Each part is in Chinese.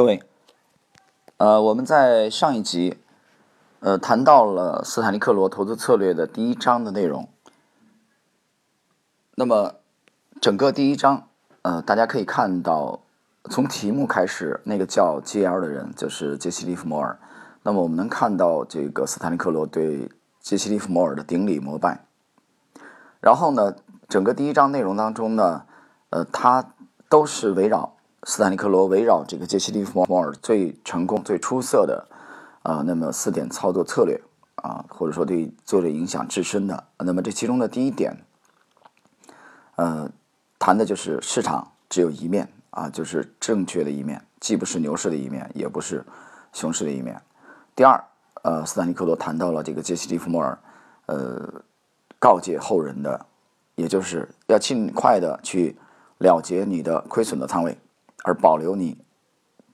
各位，呃，我们在上一集，呃，谈到了斯坦尼克罗投资策略的第一章的内容。那么，整个第一章，呃，大家可以看到，从题目开始，那个叫 G.L 的人就是杰西·利弗摩尔。那么，我们能看到这个斯坦尼克罗对杰西·利弗摩尔的顶礼膜拜。然后呢，整个第一章内容当中呢，呃，他都是围绕。斯坦尼克罗围绕这个杰西·利弗莫尔最成功、最出色的啊，那么四点操作策略啊，或者说对作者影响至深的。那么这其中的第一点，呃，谈的就是市场只有一面啊，就是正确的一面，既不是牛市的一面，也不是熊市的一面。第二，呃，斯坦尼克罗谈到了这个杰西·利弗莫尔，呃，告诫后人的，也就是要尽快的去了结你的亏损的仓位。而保留你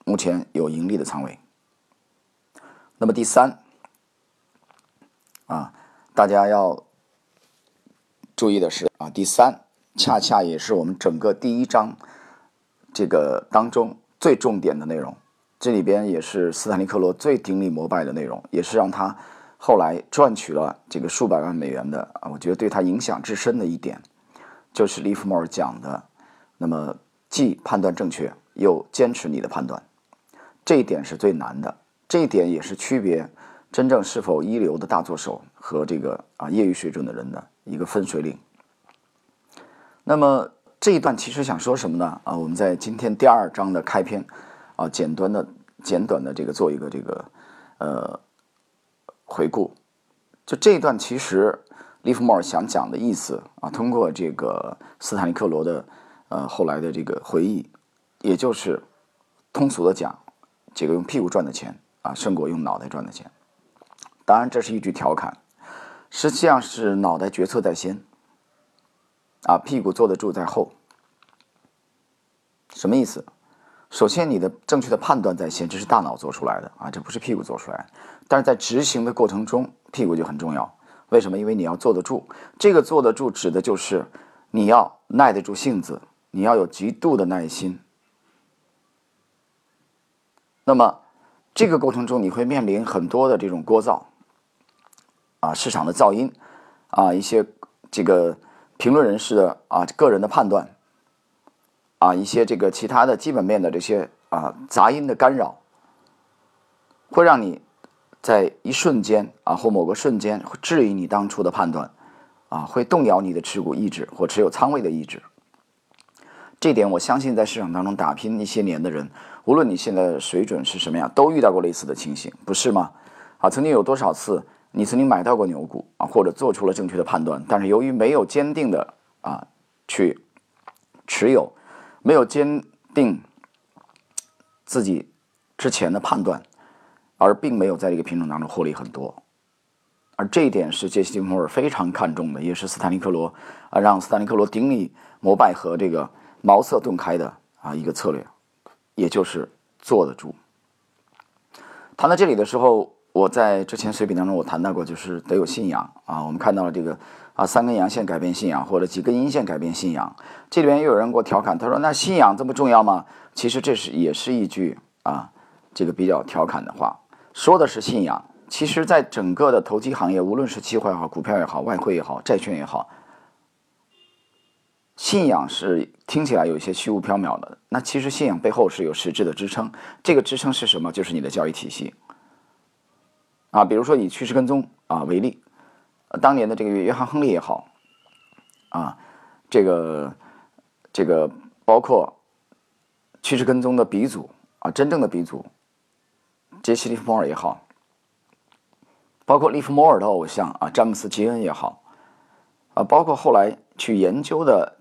目前有盈利的仓位。那么第三啊，大家要注意的是啊，第三恰恰也是我们整个第一章这个当中最重点的内容。这里边也是斯坦尼克罗最顶礼膜拜的内容，也是让他后来赚取了这个数百万美元的啊，我觉得对他影响至深的一点，就是利弗莫尔讲的，那么。既判断正确，又坚持你的判断，这一点是最难的。这一点也是区别真正是否一流的大作手和这个啊业余水准的人的一个分水岭。那么这一段其实想说什么呢？啊，我们在今天第二章的开篇啊，简短的简短的这个做一个这个呃回顾。就这一段其实利弗莫尔想讲的意思啊，通过这个斯坦尼克罗的。呃，后来的这个回忆，也就是通俗的讲，这个用屁股赚的钱啊，胜过用脑袋赚的钱。当然，这是一句调侃，实际上是脑袋决策在先，啊，屁股坐得住在后。什么意思？首先，你的正确的判断在先，这是大脑做出来的啊，这不是屁股做出来。但是在执行的过程中，屁股就很重要。为什么？因为你要坐得住。这个坐得住，指的就是你要耐得住性子。你要有极度的耐心。那么，这个过程中你会面临很多的这种聒噪，啊，市场的噪音，啊，一些这个评论人士的啊个人的判断，啊，一些这个其他的基本面的这些啊杂音的干扰，会让你在一瞬间啊或某个瞬间质疑你当初的判断，啊，会动摇你的持股意志或持有仓位的意志。这点我相信，在市场当中打拼一些年的人，无论你现在水准是什么样，都遇到过类似的情形，不是吗？啊，曾经有多少次你曾经买到过牛股啊，或者做出了正确的判断，但是由于没有坚定的啊去持有，没有坚定自己之前的判断，而并没有在这个品种当中获利很多。而这一点是杰西·摩尔非常看重的，也是斯坦尼克罗啊让斯坦尼克罗顶礼膜拜和这个。茅塞顿开的啊一个策略，也就是坐得住。谈到这里的时候，我在之前随笔当中我谈到过，就是得有信仰啊。我们看到了这个啊三根阳线改变信仰，或者几根阴线改变信仰。这里边又有人给我调侃，他说：“那信仰这么重要吗？”其实这是也是一句啊这个比较调侃的话，说的是信仰。其实，在整个的投机行业，无论是期货也好，股票也好，外汇也好，债券也好。信仰是听起来有一些虚无缥缈的，那其实信仰背后是有实质的支撑。这个支撑是什么？就是你的交易体系啊。比如说以趋势跟踪啊为例，当年的这个约翰·亨利也好啊，这个这个包括趋势跟踪的鼻祖啊，真正的鼻祖杰西·利弗莫尔也好，包括利弗莫尔的偶像啊詹姆斯·吉恩也好啊，包括后来去研究的。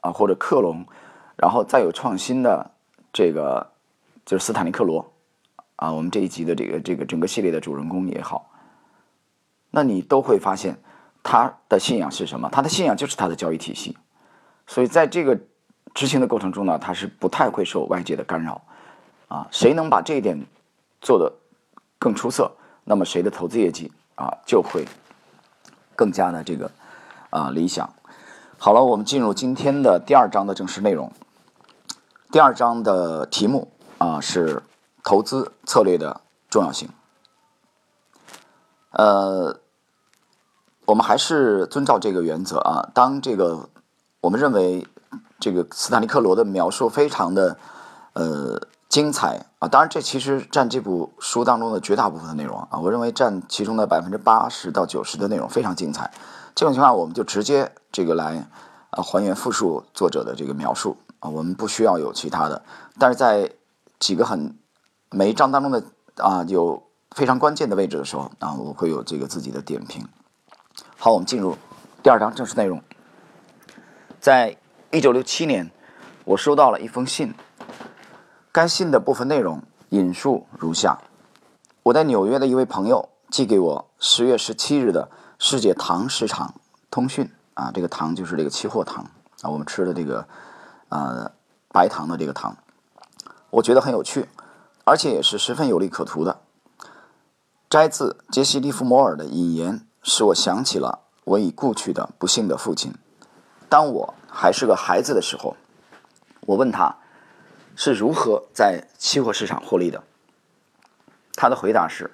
啊，或者克隆，然后再有创新的这个就是斯坦尼克罗啊，我们这一集的这个这个整个系列的主人公也好，那你都会发现他的信仰是什么？他的信仰就是他的交易体系，所以在这个执行的过程中呢，他是不太会受外界的干扰啊。谁能把这一点做得更出色，那么谁的投资业绩啊就会更加的这个啊理想。好了，我们进入今天的第二章的正式内容。第二章的题目啊是投资策略的重要性。呃，我们还是遵照这个原则啊。当这个我们认为这个斯坦利克罗的描述非常的呃精彩啊，当然这其实占这部书当中的绝大部分内容啊，我认为占其中的百分之八十到九十的内容非常精彩。这种情况我们就直接这个来啊还原复述作者的这个描述啊，我们不需要有其他的。但是在几个很每一章当中的啊有。非常关键的位置的时候啊，我会有这个自己的点评。好，我们进入第二章正式内容。在一九六七年，我收到了一封信，该信的部分内容引述如下：我在纽约的一位朋友寄给我十月十七日的世界糖市场通讯啊，这个糖就是这个期货糖啊，我们吃的这个呃白糖的这个糖，我觉得很有趣，而且也是十分有利可图的。摘自杰西·利弗摩尔的引言，使我想起了我已故去的不幸的父亲。当我还是个孩子的时候，我问他是如何在期货市场获利的。他的回答是：“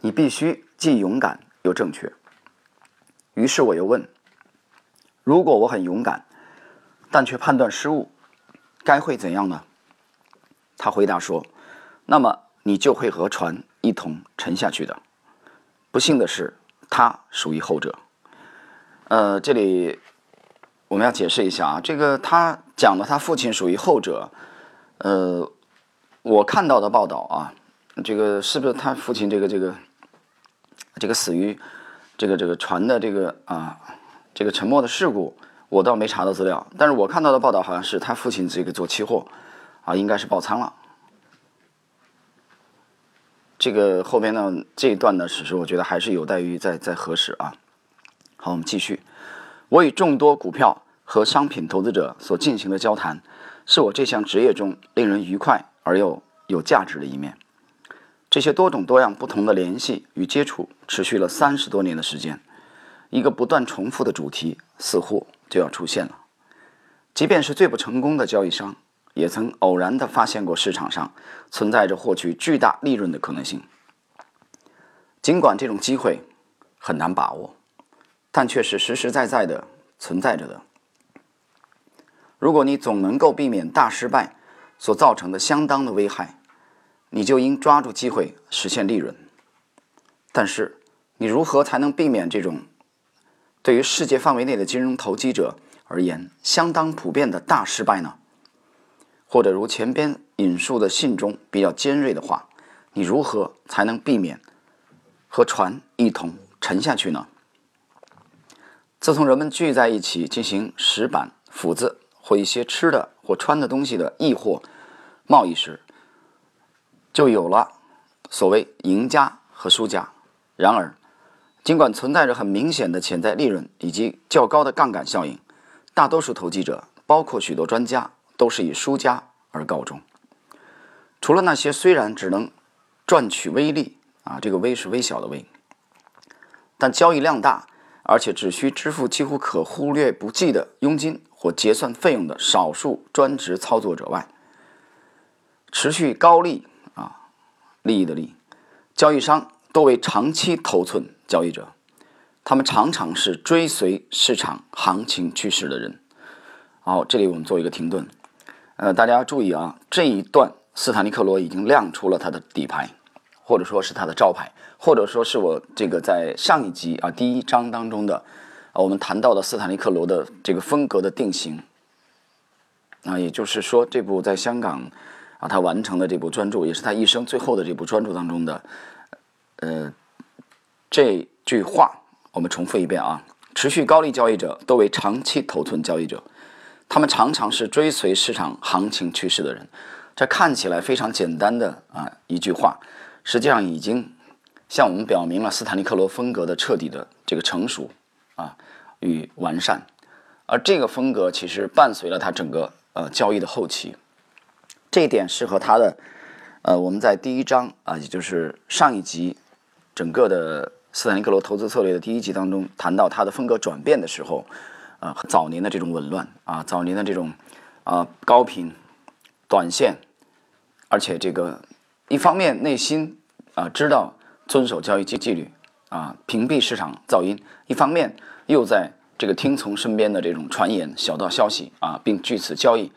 你必须既勇敢又正确。”于是我又问：“如果我很勇敢，但却判断失误，该会怎样呢？”他回答说：“那么你就会和船。”一同沉下去的。不幸的是，他属于后者。呃，这里我们要解释一下啊，这个他讲的他父亲属于后者。呃，我看到的报道啊，这个是不是他父亲这个这个这个死于这个这个船的这个啊这个沉没的事故，我倒没查到资料。但是我看到的报道好像是他父亲这个做期货啊，应该是爆仓了。这个后边呢这一段呢史实，我觉得还是有待于再再核实啊。好，我们继续。我与众多股票和商品投资者所进行的交谈，是我这项职业中令人愉快而又有价值的一面。这些多种多样不同的联系与接触，持续了三十多年的时间。一个不断重复的主题似乎就要出现了。即便是最不成功的交易商。也曾偶然地发现过市场上存在着获取巨大利润的可能性，尽管这种机会很难把握，但却是实实在在的存在着的。如果你总能够避免大失败所造成的相当的危害，你就应抓住机会实现利润。但是，你如何才能避免这种对于世界范围内的金融投机者而言相当普遍的大失败呢？或者如前边引述的信中比较尖锐的话，你如何才能避免和船一同沉下去呢？自从人们聚在一起进行石板、斧子或一些吃的或穿的东西的易货贸易时，就有了所谓赢家和输家。然而，尽管存在着很明显的潜在利润以及较高的杠杆效应，大多数投机者，包括许多专家。都是以输家而告终。除了那些虽然只能赚取微利啊，这个微是微小的微，但交易量大，而且只需支付几乎可忽略不计的佣金或结算费用的少数专职操作者外，持续高利利益的利，交易商多为长期头寸交易者，他们常常是追随市场行情趋势的人。好，这里我们做一个停顿。呃，大家注意啊，这一段斯坦尼克罗已经亮出了他的底牌，或者说是他的招牌，或者说是我这个在上一集啊第一章当中的我们谈到的斯坦尼克罗的这个风格的定型啊，也就是说这部在香港啊他完成的这部专著，也是他一生最后的这部专著当中的呃这句话，我们重复一遍啊，持续高利交易者都为长期头寸交易者。他们常常是追随市场行情趋势的人，这看起来非常简单的啊一句话，实际上已经向我们表明了斯坦利克罗风格的彻底的这个成熟啊与完善，而这个风格其实伴随了他整个呃交易的后期，这一点是和他的呃我们在第一章啊也就是上一集整个的斯坦利克罗投资策略的第一集当中谈到他的风格转变的时候。啊，早年的这种紊乱啊，早年的这种啊高频、短线，而且这个一方面内心啊知道遵守交易纪纪律啊，屏蔽市场噪音；一方面又在这个听从身边的这种传言、小道消息啊，并据此交易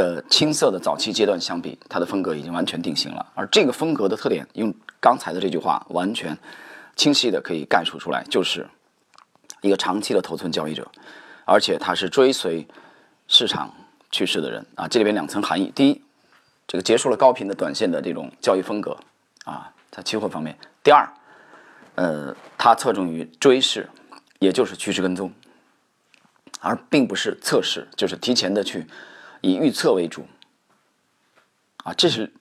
的青涩的早期阶段相比，它的风格已经完全定型了。而这个风格的特点，用刚才的这句话完全清晰的可以概述出来，就是一个长期的头寸交易者，而且他是追随市场趋势的人啊。这里边两层含义：第一，这个结束了高频的短线的这种交易风格啊，在期货方面；第二，呃，它侧重于追市，也就是趋势跟踪。而并不是测试，就是提前的去以预测为主，啊，这是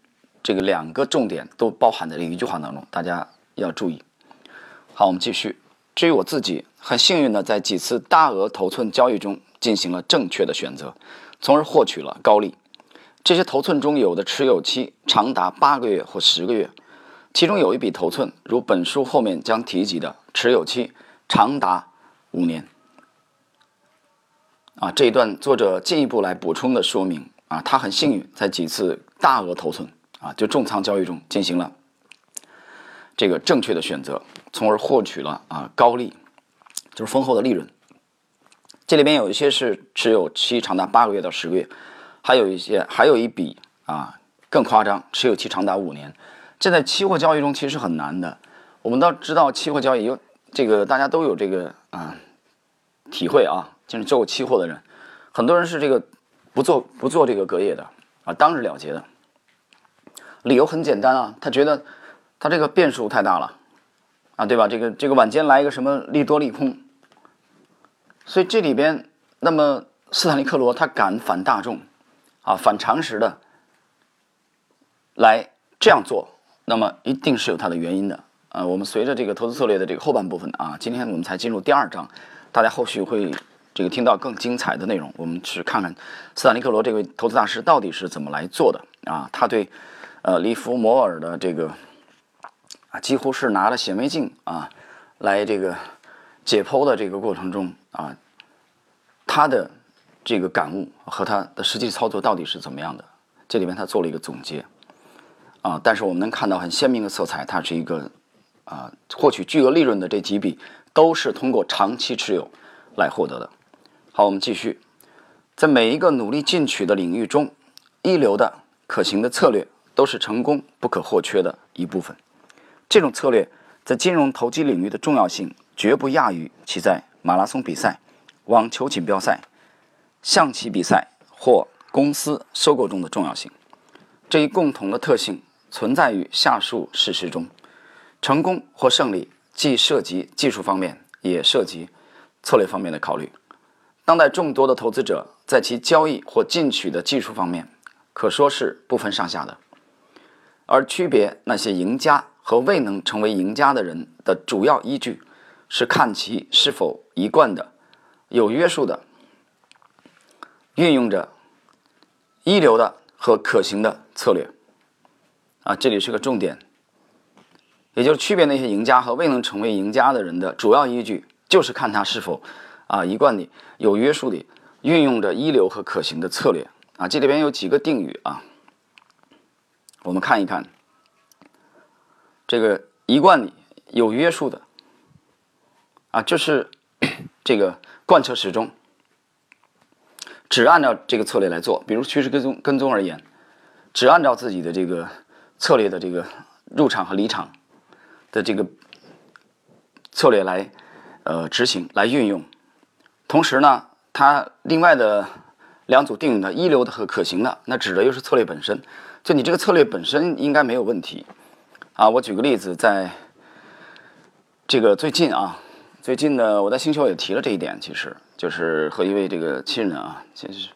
这个两个重点都包含在这一句话当中，大家要注意。好，我们继续。至于我自己，很幸运的在几次大额头寸交易中进行了正确的选择，从而获取了高利。这些头寸中有的持有期长达八个月或十个月，其中有一笔头寸，如本书后面将提及的，持有期长达五年。啊，这一段作者进一步来补充的说明啊，他很幸运在几次大额头寸啊，就重仓交易中进行了这个正确的选择，从而获取了啊高利，就是丰厚的利润。这里边有一些是持有期长达八个月到十个月，还有一些还有一笔啊更夸张，持有期长达五年。这在期货交易中其实很难的。我们都知道期货交易有这个大家都有这个啊体会啊。就是做过期货的人，很多人是这个不做不做这个隔夜的啊，当日了结的。理由很简单啊，他觉得他这个变数太大了啊，对吧？这个这个晚间来一个什么利多利空，所以这里边，那么斯坦利克罗他敢反大众啊，反常识的来这样做，那么一定是有他的原因的啊。我们随着这个投资策略的这个后半部分啊，今天我们才进入第二章，大家后续会。这个听到更精彩的内容，我们去看看斯坦利克罗这位投资大师到底是怎么来做的啊？他对呃利弗摩尔的这个啊，几乎是拿了显微镜啊来这个解剖的这个过程中啊，他的这个感悟和他的实际操作到底是怎么样的？这里面他做了一个总结啊，但是我们能看到很鲜明的色彩，它是一个啊获取巨额利润的这几笔都是通过长期持有来获得的。好，我们继续，在每一个努力进取的领域中，一流的可行的策略都是成功不可或缺的一部分。这种策略在金融投机领域的重要性绝不亚于其在马拉松比赛、网球锦标赛、象棋比赛或公司收购中的重要性。这一共同的特性存在于下述事实中：成功或胜利既涉及技术方面，也涉及策略方面的考虑。当代众多的投资者在其交易或进取的技术方面，可说是不分上下的。而区别那些赢家和未能成为赢家的人的主要依据，是看其是否一贯的、有约束的运用着一流的和可行的策略。啊，这里是个重点，也就是区别那些赢家和未能成为赢家的人的主要依据，就是看他是否。啊，一贯的有约束的运用着一流和可行的策略啊，这里边有几个定语啊，我们看一看。这个一贯的有约束的啊，就是 这个贯彻始终，只按照这个策略来做。比如趋势跟踪跟踪而言，只按照自己的这个策略的这个入场和离场的这个策略来呃执行来运用。同时呢，它另外的两组定语的一流的和可行的，那指的又是策略本身。就你这个策略本身应该没有问题啊。我举个例子，在这个最近啊，最近呢，我在星球也提了这一点，其实就是和一位这个亲人啊，其实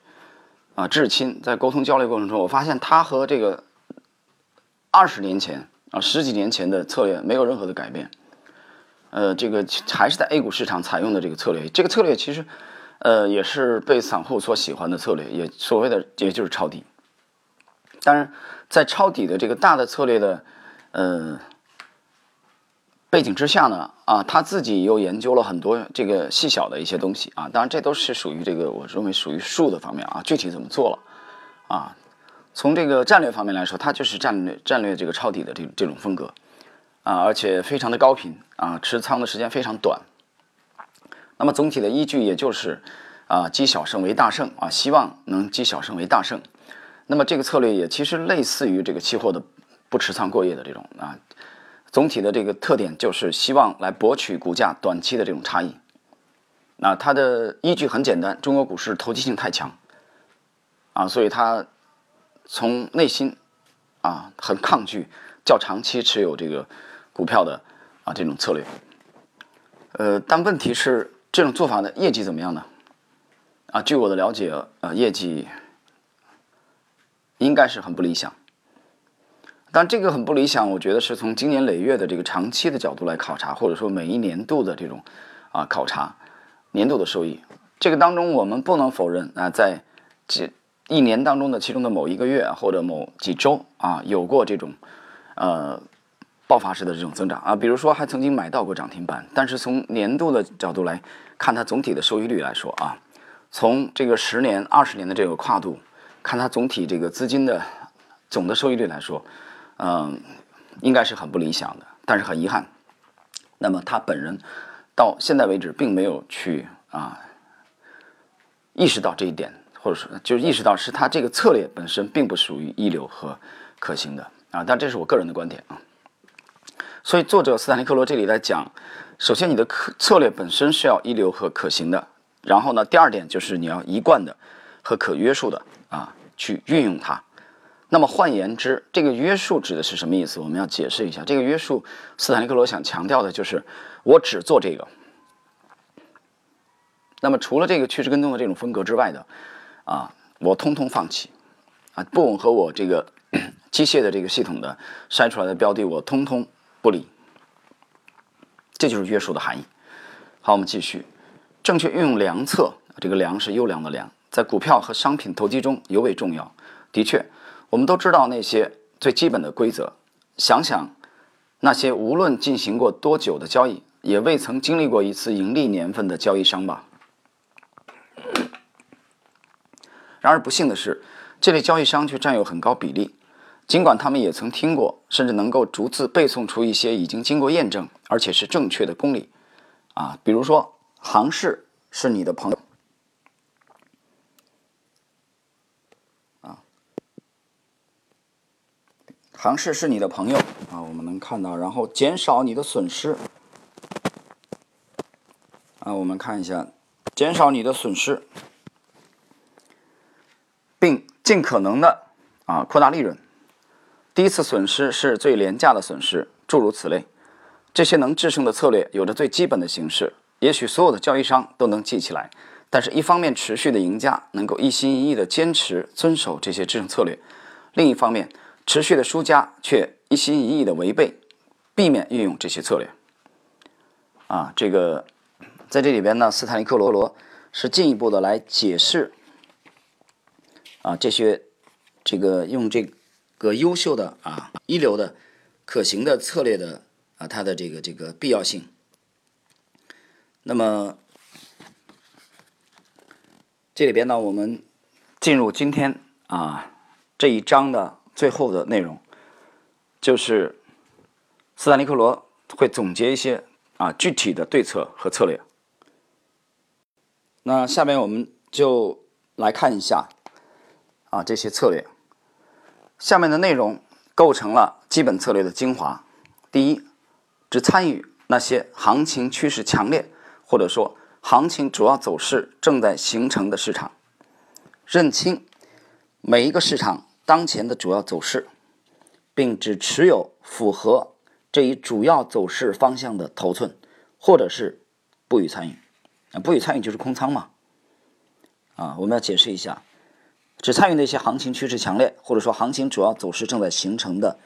啊至亲在沟通交流过程中，我发现他和这个二十年前啊十几年前的策略没有任何的改变。呃，这个还是在 A 股市场采用的这个策略，这个策略其实，呃，也是被散户所喜欢的策略，也所谓的也就是抄底。当然，在抄底的这个大的策略的，呃，背景之下呢，啊，他自己又研究了很多这个细小的一些东西啊，当然这都是属于这个我认为属于术的方面啊，具体怎么做了，啊，从这个战略方面来说，它就是战略战略这个抄底的这这种风格。啊，而且非常的高频啊，持仓的时间非常短。那么总体的依据也就是啊，积小胜为大胜啊，希望能积小胜为大胜。那么这个策略也其实类似于这个期货的不持仓过夜的这种啊，总体的这个特点就是希望来博取股价短期的这种差异。那它的依据很简单，中国股市投机性太强啊，所以它从内心啊很抗拒较长期持有这个股票的啊这种策略。呃，但问题是这种做法的，业绩怎么样呢？啊，据我的了解，呃，业绩。应该是很不理想，但这个很不理想，我觉得是从经年累月的这个长期的角度来考察，或者说每一年度的这种啊考察年度的收益，这个当中我们不能否认啊，在这一年当中的其中的某一个月或者某几周啊，有过这种呃爆发式的这种增长啊，比如说还曾经买到过涨停板，但是从年度的角度来看，它总体的收益率来说啊，从这个十年、二十年的这个跨度。看它总体这个资金的总的收益率来说，嗯，应该是很不理想的。但是很遗憾，那么他本人到现在为止并没有去啊意识到这一点，或者说就意识到是他这个策略本身并不属于一流和可行的啊。但这是我个人的观点啊。所以作者斯坦利克罗这里来讲，首先你的策策略本身是要一流和可行的，然后呢，第二点就是你要一贯的和可约束的。啊，去运用它。那么换言之，这个约束指的是什么意思？我们要解释一下。这个约束，斯坦利克罗想强调的就是，我只做这个。那么除了这个趋势跟踪的这种风格之外的，啊，我通通放弃。啊，不吻合我这个 机械的这个系统的筛出来的标的，我通通不理。这就是约束的含义。好，我们继续，正确运用良策。这个良是优良的良。在股票和商品投机中尤为重要。的确，我们都知道那些最基本的规则。想想那些无论进行过多久的交易，也未曾经历过一次盈利年份的交易商吧。然而不幸的是，这类交易商却占有很高比例。尽管他们也曾听过，甚至能够逐字背诵出一些已经经过验证而且是正确的公理。啊，比如说，行市是你的朋友。尝试是你的朋友啊，我们能看到，然后减少你的损失啊，我们看一下，减少你的损失，并尽可能的啊扩大利润。第一次损失是最廉价的损失，诸如此类，这些能制胜的策略有着最基本的形式，也许所有的交易商都能记起来。但是，一方面持续的赢家能够一心一意的坚持遵守这些制胜策略，另一方面。持续的输家却一心一意的违背，避免运用这些策略。啊，这个在这里边呢，斯坦利克罗罗是进一步的来解释啊这些这个用这优秀的啊一流的可行的策略的啊它的这个这个必要性。那么这里边呢，我们进入今天啊这一章的。最后的内容就是斯坦利克罗会总结一些啊具体的对策和策略。那下面我们就来看一下啊这些策略。下面的内容构成了基本策略的精华。第一，只参与那些行情趋势强烈或者说行情主要走势正在形成的市场，认清每一个市场。当前的主要走势，并只持有符合这一主要走势方向的头寸，或者是不予参与。啊，不予参与就是空仓嘛。啊，我们要解释一下，只参与那些行情趋势强烈，或者说行情主要走势正在形成的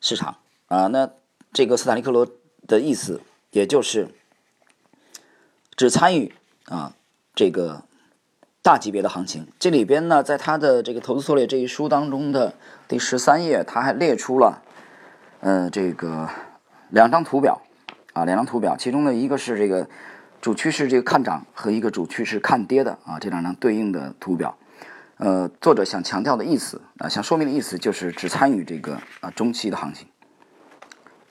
市场。啊，那这个斯坦利克罗的意思，也就是只参与啊这个。大级别的行情，这里边呢，在他的这个投资策略这一书当中的第十三页，他还列出了，呃，这个两张图表，啊，两张图表，其中的一个是这个主趋势这个看涨和一个主趋势看跌的啊，这两张对应的图表，呃，作者想强调的意思啊，想说明的意思就是只参与这个啊中期的行情，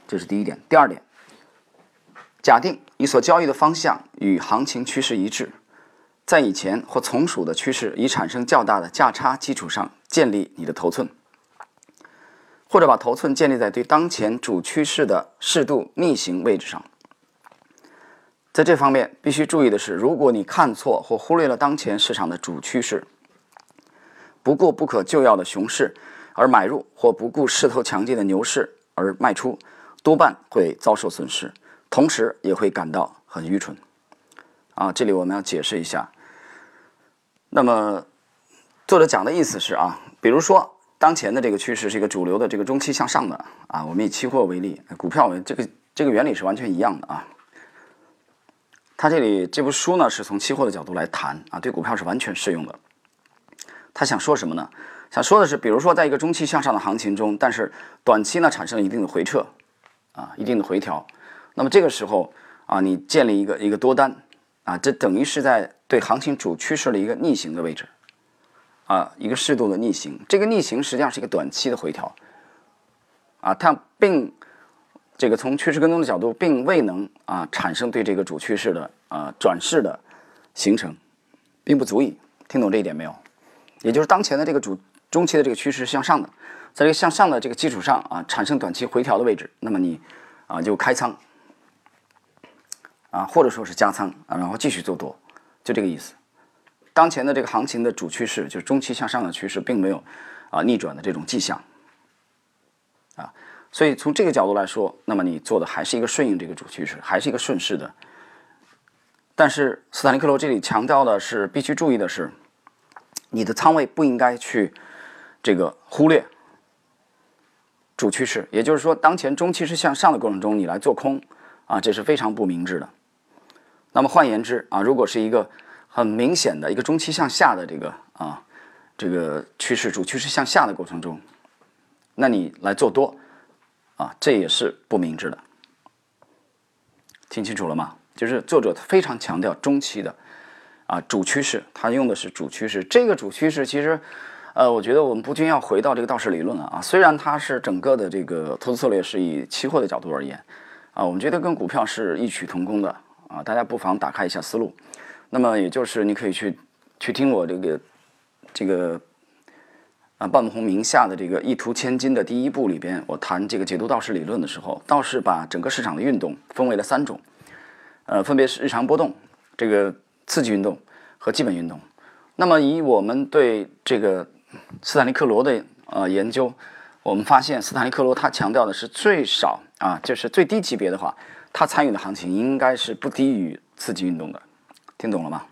这是第一点。第二点，假定你所交易的方向与行情趋势一致，在以前或从属的趋势已产生较大的价差基础上建立你的头寸，或者把头寸建立在对当前主趋势的适度逆行位置上。在这方面必须注意的是，如果你看错或忽略了当前市场的主趋势，不顾不可救药的熊市而买入，或不顾势头强劲的牛市而卖出，多半会遭受损失，同时也会感到很愚蠢。啊，这里我们要解释一下。那么，作者讲的意思是啊，比如说当前的这个趋势是一个主流的这个中期向上的啊，我们以期货为例，股票为这个这个原理是完全一样的啊。他这里这部书呢，是从期货的角度来谈啊，对股票是完全适用的。他想说什么呢？想说的是，比如说在一个中期向上的行情中，但是短期呢产生了一定的回撤，啊，一定的回调，那么这个时候啊，你建立一个一个多单，啊，这等于是在对行情主趋势的一个逆行的位置，啊，一个适度的逆行。这个逆行实际上是一个短期的回调，啊，它并。这个从趋势跟踪的角度，并未能啊产生对这个主趋势的啊转势的形成，并不足以听懂这一点没有？也就是当前的这个主中期的这个趋势是向上的，在这个向上的这个基础上啊产生短期回调的位置，那么你啊就开仓啊或者说是加仓啊然后继续做多，就这个意思。当前的这个行情的主趋势就是中期向上的趋势，并没有啊逆转的这种迹象啊。所以从这个角度来说，那么你做的还是一个顺应这个主趋势，还是一个顺势的。但是斯坦利克罗这里强调的是，必须注意的是，你的仓位不应该去这个忽略主趋势。也就是说，当前中期是向上的过程中，你来做空啊，这是非常不明智的。那么换言之啊，如果是一个很明显的一个中期向下的这个啊这个趋势主趋势向下的过程中，那你来做多。啊，这也是不明智的。听清楚了吗？就是作者非常强调中期的啊主趋势，他用的是主趋势。这个主趋势其实，呃，我觉得我们不禁要回到这个道氏理论了啊。虽然它是整个的这个投资策略是以期货的角度而言啊，我们觉得跟股票是异曲同工的啊。大家不妨打开一下思路。那么也就是你可以去去听我这个这个。啊，半红名下的这个一图千金的第一部里边，我谈这个解读道氏理论的时候，道氏把整个市场的运动分为了三种，呃，分别是日常波动、这个刺激运动和基本运动。那么以我们对这个斯坦利克罗的呃研究，我们发现斯坦利克罗他强调的是最少啊，就是最低级别的话，他参与的行情应该是不低于刺激运动的，听懂了吗？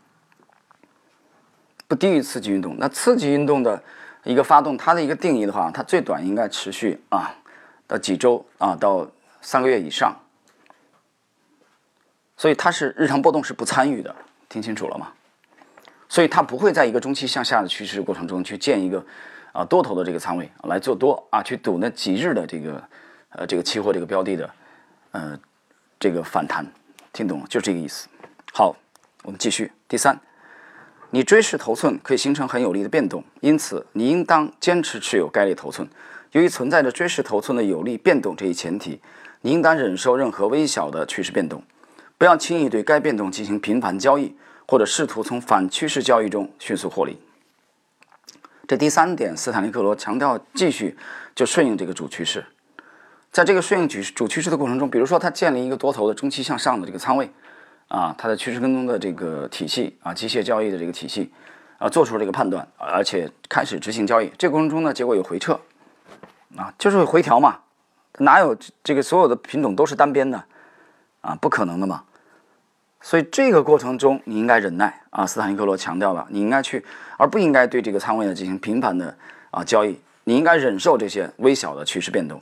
不低于刺激运动，那刺激运动的。一个发动它的一个定义的话，它最短应该持续啊到几周啊到三个月以上，所以它是日常波动是不参与的，听清楚了吗？所以它不会在一个中期向下的趋势过程中去建一个啊多头的这个仓位来做多啊去赌那几日的这个呃这个期货这个标的的呃这个反弹，听懂了？就这个意思。好，我们继续第三。你追市头寸可以形成很有力的变动，因此你应当坚持持有该类头寸。由于存在着追市头寸的有利变动这一前提，你应当忍受任何微小的趋势变动，不要轻易对该变动进行频繁交易，或者试图从反趋势交易中迅速获利。这第三点，斯坦利克罗强调继续就顺应这个主趋势，在这个顺应主主趋势的过程中，比如说他建立一个多头的中期向上的这个仓位。啊，他的趋势跟踪的这个体系啊，机械交易的这个体系啊，做出了这个判断，而且开始执行交易。这个过程中呢，结果有回撤，啊，就是回调嘛，哪有这个所有的品种都是单边的啊？不可能的嘛。所以这个过程中你应该忍耐啊。斯坦尼克罗强调了，你应该去，而不应该对这个仓位呢进行频繁的啊交易。你应该忍受这些微小的趋势变动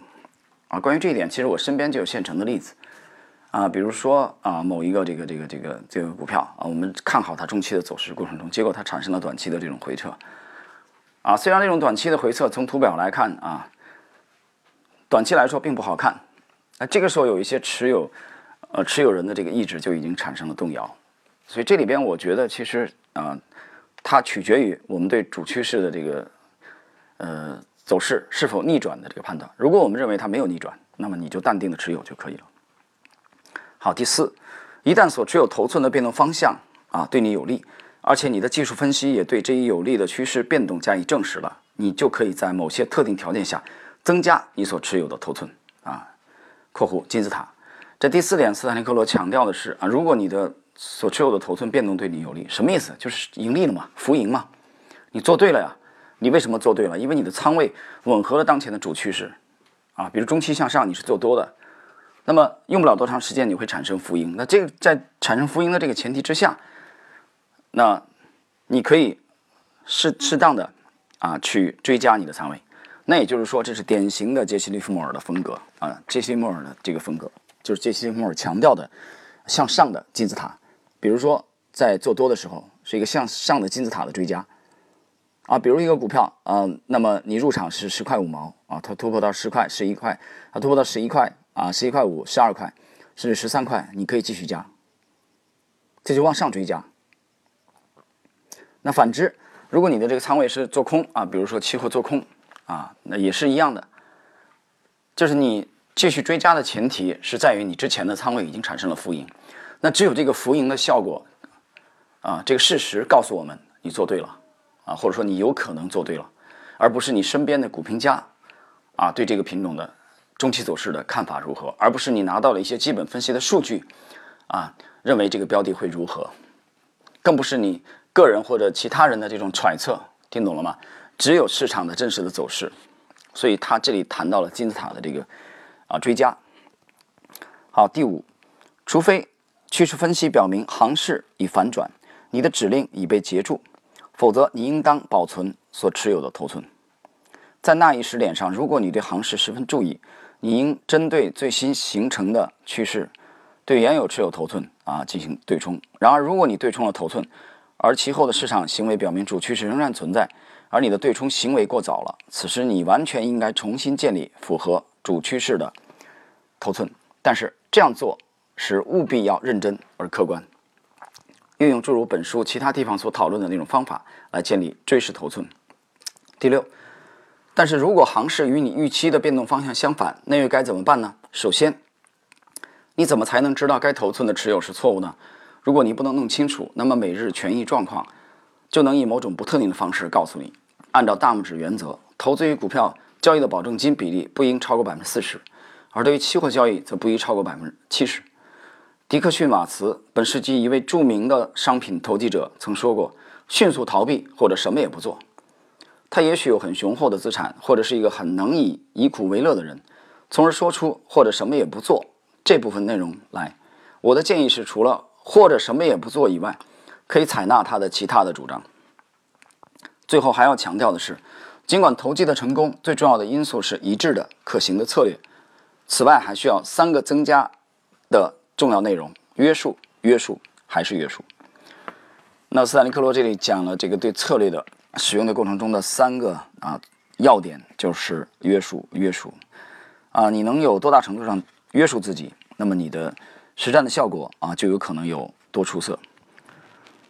啊。关于这一点，其实我身边就有现成的例子。啊，比如说啊，某一个这个这个这个这个股票啊，我们看好它中期的走势过程中，结果它产生了短期的这种回撤。啊，虽然这种短期的回撤从图表来看啊，短期来说并不好看。那这个时候有一些持有呃持有人的这个意志就已经产生了动摇。所以这里边我觉得其实啊，它取决于我们对主趋势的这个呃走势是否逆转的这个判断。如果我们认为它没有逆转，那么你就淡定的持有就可以了。好，第四，一旦所持有头寸的变动方向啊对你有利，而且你的技术分析也对这一有利的趋势变动加以证实了，你就可以在某些特定条件下增加你所持有的头寸啊。括弧金字塔。这第四点，斯坦利克罗强调的是啊，如果你的所持有的头寸变动对你有利，什么意思？就是盈利了嘛，浮盈嘛，你做对了呀。你为什么做对了？因为你的仓位吻合了当前的主趋势啊。比如中期向上，你是做多的，那么用不了多长时间，你会产生浮盈。那这个在产生浮盈的这个前提之下，那你可以适适当的啊去追加你的仓位。那也就是说，这是典型的杰西·利弗莫尔的风格啊，杰西·利弗莫尔的这个风格。就是杰西·利弗莫尔强调的向上的金字塔，比如说在做多的时候是一个向上的金字塔的追加啊，比如一个股票啊，那么你入场是十块五毛啊，它突破到十块、十一块，它突破到十一块啊，十一块五、十二块，甚至十三块，你可以继续加，这就往上追加。那反之，如果你的这个仓位是做空啊，比如说期货做空啊，那也是一样的，就是你。继续追加的前提是在于你之前的仓位已经产生了浮盈，那只有这个浮盈的效果，啊，这个事实告诉我们你做对了，啊，或者说你有可能做对了，而不是你身边的股评家，啊，对这个品种的中期走势的看法如何，而不是你拿到了一些基本分析的数据，啊，认为这个标的会如何，更不是你个人或者其他人的这种揣测，听懂了吗？只有市场的真实的走势，所以他这里谈到了金字塔的这个。啊，追加。好，第五，除非趋势分析表明行势已反转，你的指令已被截住，否则你应当保存所持有的头寸。在那一时点上，如果你对行势十分注意，你应针对最新形成的趋势，对原有持有头寸啊进行对冲。然而，如果你对冲了头寸，而其后的市场行为表明主趋势仍然存在，而你的对冲行为过早了，此时你完全应该重新建立符合。主趋势的头寸，但是这样做是务必要认真而客观，运用诸如本书其他地方所讨论的那种方法来建立追势头寸。第六，但是如果行市与你预期的变动方向相反，那又该怎么办呢？首先，你怎么才能知道该头寸的持有是错误呢？如果你不能弄清楚，那么每日权益状况就能以某种不特定的方式告诉你，按照大拇指原则，投资于股票。交易的保证金比例不应超过百分之四十，而对于期货交易则不宜超过百分之七十。迪克逊·瓦茨，本世纪一位著名的商品投机者，曾说过：“迅速逃避或者什么也不做。”他也许有很雄厚的资产，或者是一个很能以以苦为乐的人，从而说出“或者什么也不做”这部分内容来。我的建议是，除了“或者什么也不做”以外，可以采纳他的其他的主张。最后还要强调的是。尽管投机的成功最重要的因素是一致的可行的策略，此外还需要三个增加的重要内容：约束、约束还是约束。那斯坦利克罗这里讲了这个对策略的使用的过程中的三个啊要点，就是约束、约束啊，你能有多大程度上约束自己，那么你的实战的效果啊就有可能有多出色。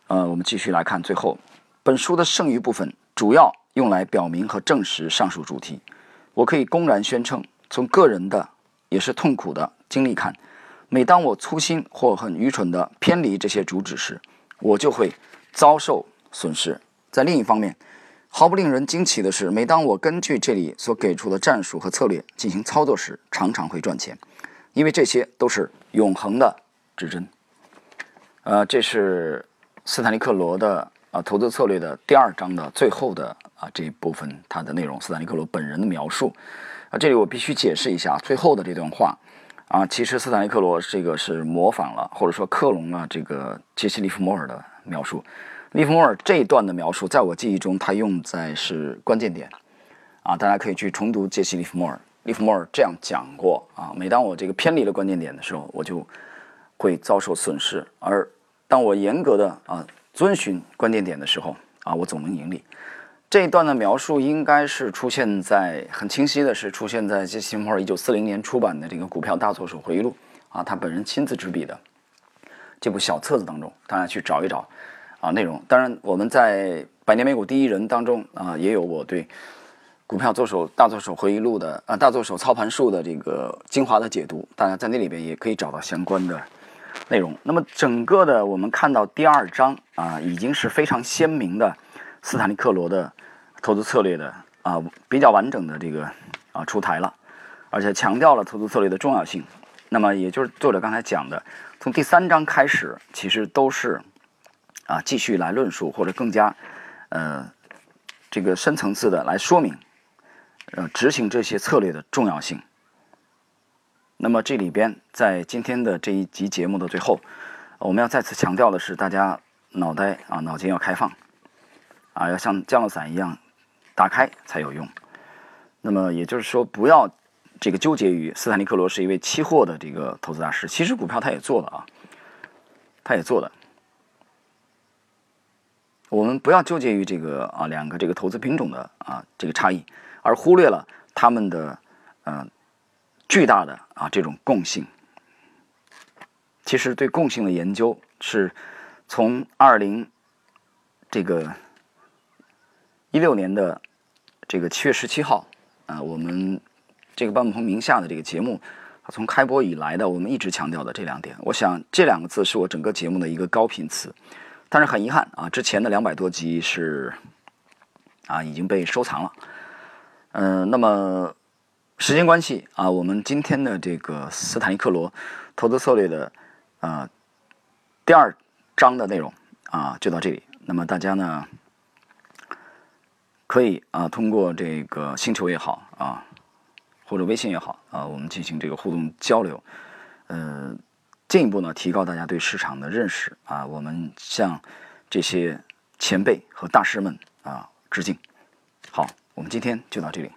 呃，我们继续来看最后本书的剩余部分，主要。用来表明和证实上述主题，我可以公然宣称，从个人的也是痛苦的经历看，每当我粗心或很愚蠢的偏离这些主旨时，我就会遭受损失。在另一方面，毫不令人惊奇的是，每当我根据这里所给出的战术和策略进行操作时，常常会赚钱，因为这些都是永恒的指针。呃，这是斯坦利克罗的啊投资策略的第二章的最后的。啊，这一部分它的内容，斯坦利克罗本人的描述，啊，这里我必须解释一下最后的这段话，啊，其实斯坦利克罗这个是模仿了或者说克隆了这个杰西·利弗莫尔的描述，利弗莫尔这一段的描述，在我记忆中他用在是关键点，啊，大家可以去重读杰西·利弗莫尔，利弗莫尔这样讲过，啊，每当我这个偏离了关键点的时候，我就会遭受损失，而当我严格的啊遵循关键点的时候，啊，我总能盈利。这一段的描述应该是出现在很清晰的是出现在杰西·摩尔一九四零年出版的这个《股票大作手回忆录》啊，他本人亲自执笔的这部小册子当中，大家去找一找啊内容。当然，我们在百年美股第一人当中啊，也有我对股票做手大作手回忆录的啊大作手操盘术的这个精华的解读，大家在那里边也可以找到相关的内容。那么整个的我们看到第二章啊，已经是非常鲜明的斯坦利克罗的投资策略的啊比较完整的这个啊出台了，而且强调了投资策略的重要性。那么也就是作者刚才讲的，从第三章开始，其实都是啊继续来论述或者更加呃这个深层次的来说明。呃，执行这些策略的重要性。那么这里边，在今天的这一集节目的最后，我们要再次强调的是，大家脑袋啊，脑筋要开放，啊，要像降落伞一样打开才有用。那么也就是说，不要这个纠结于斯坦利克罗是一位期货的这个投资大师，其实股票他也做了啊，他也做了。我们不要纠结于这个啊两个这个投资品种的啊这个差异。而忽略了他们的嗯巨大的啊这种共性。其实对共性的研究是从二零这个一六年的这个七月十七号啊，我们这个半鹏名下的这个节目从开播以来的，我们一直强调的这两点。我想这两个字是我整个节目的一个高频词，但是很遗憾啊，之前的两百多集是啊已经被收藏了。嗯，那么时间关系啊，我们今天的这个斯坦尼克罗投资策略的啊第二章的内容啊就到这里。那么大家呢可以啊通过这个星球也好啊，或者微信也好啊，我们进行这个互动交流，呃，进一步呢提高大家对市场的认识啊。我们向这些前辈和大师们啊致敬。好。我们今天就到这里。